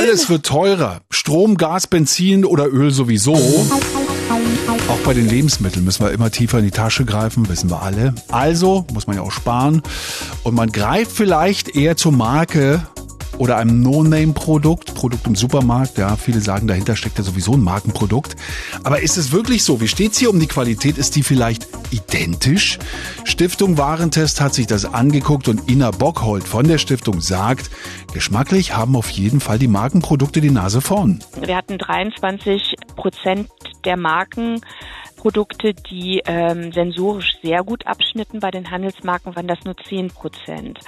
Alles wird teurer. Strom, Gas, Benzin oder Öl sowieso. Auch bei den Lebensmitteln müssen wir immer tiefer in die Tasche greifen, wissen wir alle. Also muss man ja auch sparen. Und man greift vielleicht eher zur Marke oder einem No-Name-Produkt, Produkt im Supermarkt. Ja, viele sagen, dahinter steckt ja sowieso ein Markenprodukt. Aber ist es wirklich so? Wie steht's hier um die Qualität? Ist die vielleicht identisch? Stiftung Warentest hat sich das angeguckt und Ina Bockhold von der Stiftung sagt, geschmacklich haben auf jeden Fall die Markenprodukte die Nase vorn. Wir hatten 23 Prozent der Marken Produkte, die ähm, sensorisch sehr gut abschnitten. Bei den Handelsmarken waren das nur 10 Prozent.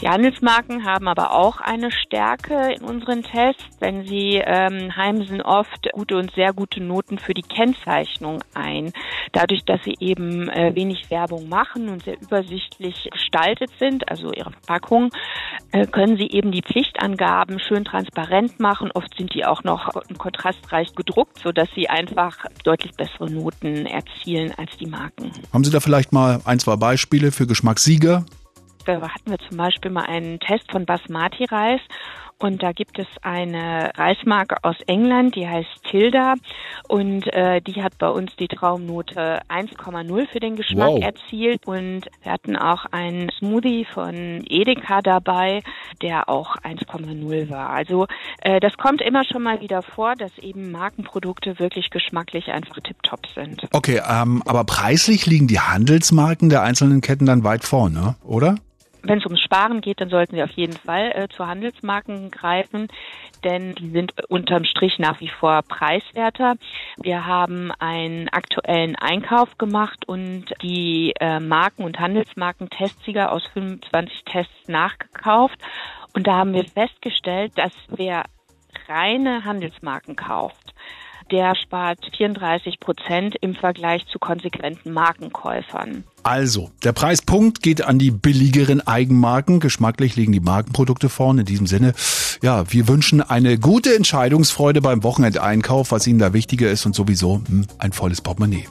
Die Handelsmarken haben aber auch eine Stärke in unseren Tests, denn sie ähm, heimsen oft gute und sehr gute Noten für die Kennzeichnung ein. Dadurch, dass sie eben äh, wenig Werbung machen und sehr übersichtlich gestaltet sind, also ihre Verpackung, äh, können sie eben die Pflichtangaben schön transparent machen. Oft sind die auch noch kontrastreich gedruckt, sodass sie einfach deutlich bessere Noten erzielen als die Marken. Haben Sie da vielleicht mal ein, zwei Beispiele für Geschmackssieger? Da hatten wir zum Beispiel mal einen Test von Basmati-Reis und da gibt es eine Reismarke aus England, die heißt Tilda und äh, die hat bei uns die Traumnote 1,0 für den Geschmack wow. erzielt und wir hatten auch einen Smoothie von Edeka dabei, der auch 1,0 war. Also äh, das kommt immer schon mal wieder vor, dass eben Markenprodukte wirklich geschmacklich einfach tiptop sind. Okay, ähm, aber preislich liegen die Handelsmarken der einzelnen Ketten dann weit vorne, oder? Wenn es ums Sparen geht, dann sollten Sie auf jeden Fall äh, zu Handelsmarken greifen, denn die sind unterm Strich nach wie vor preiswerter. Wir haben einen aktuellen Einkauf gemacht und die äh, Marken- und Handelsmarken-Testsieger aus 25 Tests nachgekauft. Und da haben wir festgestellt, dass wer reine Handelsmarken kauft, der spart 34 Prozent im Vergleich zu konsequenten Markenkäufern. Also, der Preispunkt geht an die billigeren Eigenmarken. Geschmacklich liegen die Markenprodukte vorne. In diesem Sinne, ja, wir wünschen eine gute Entscheidungsfreude beim Wochenendeinkauf, was Ihnen da wichtiger ist und sowieso hm, ein volles Portemonnaie.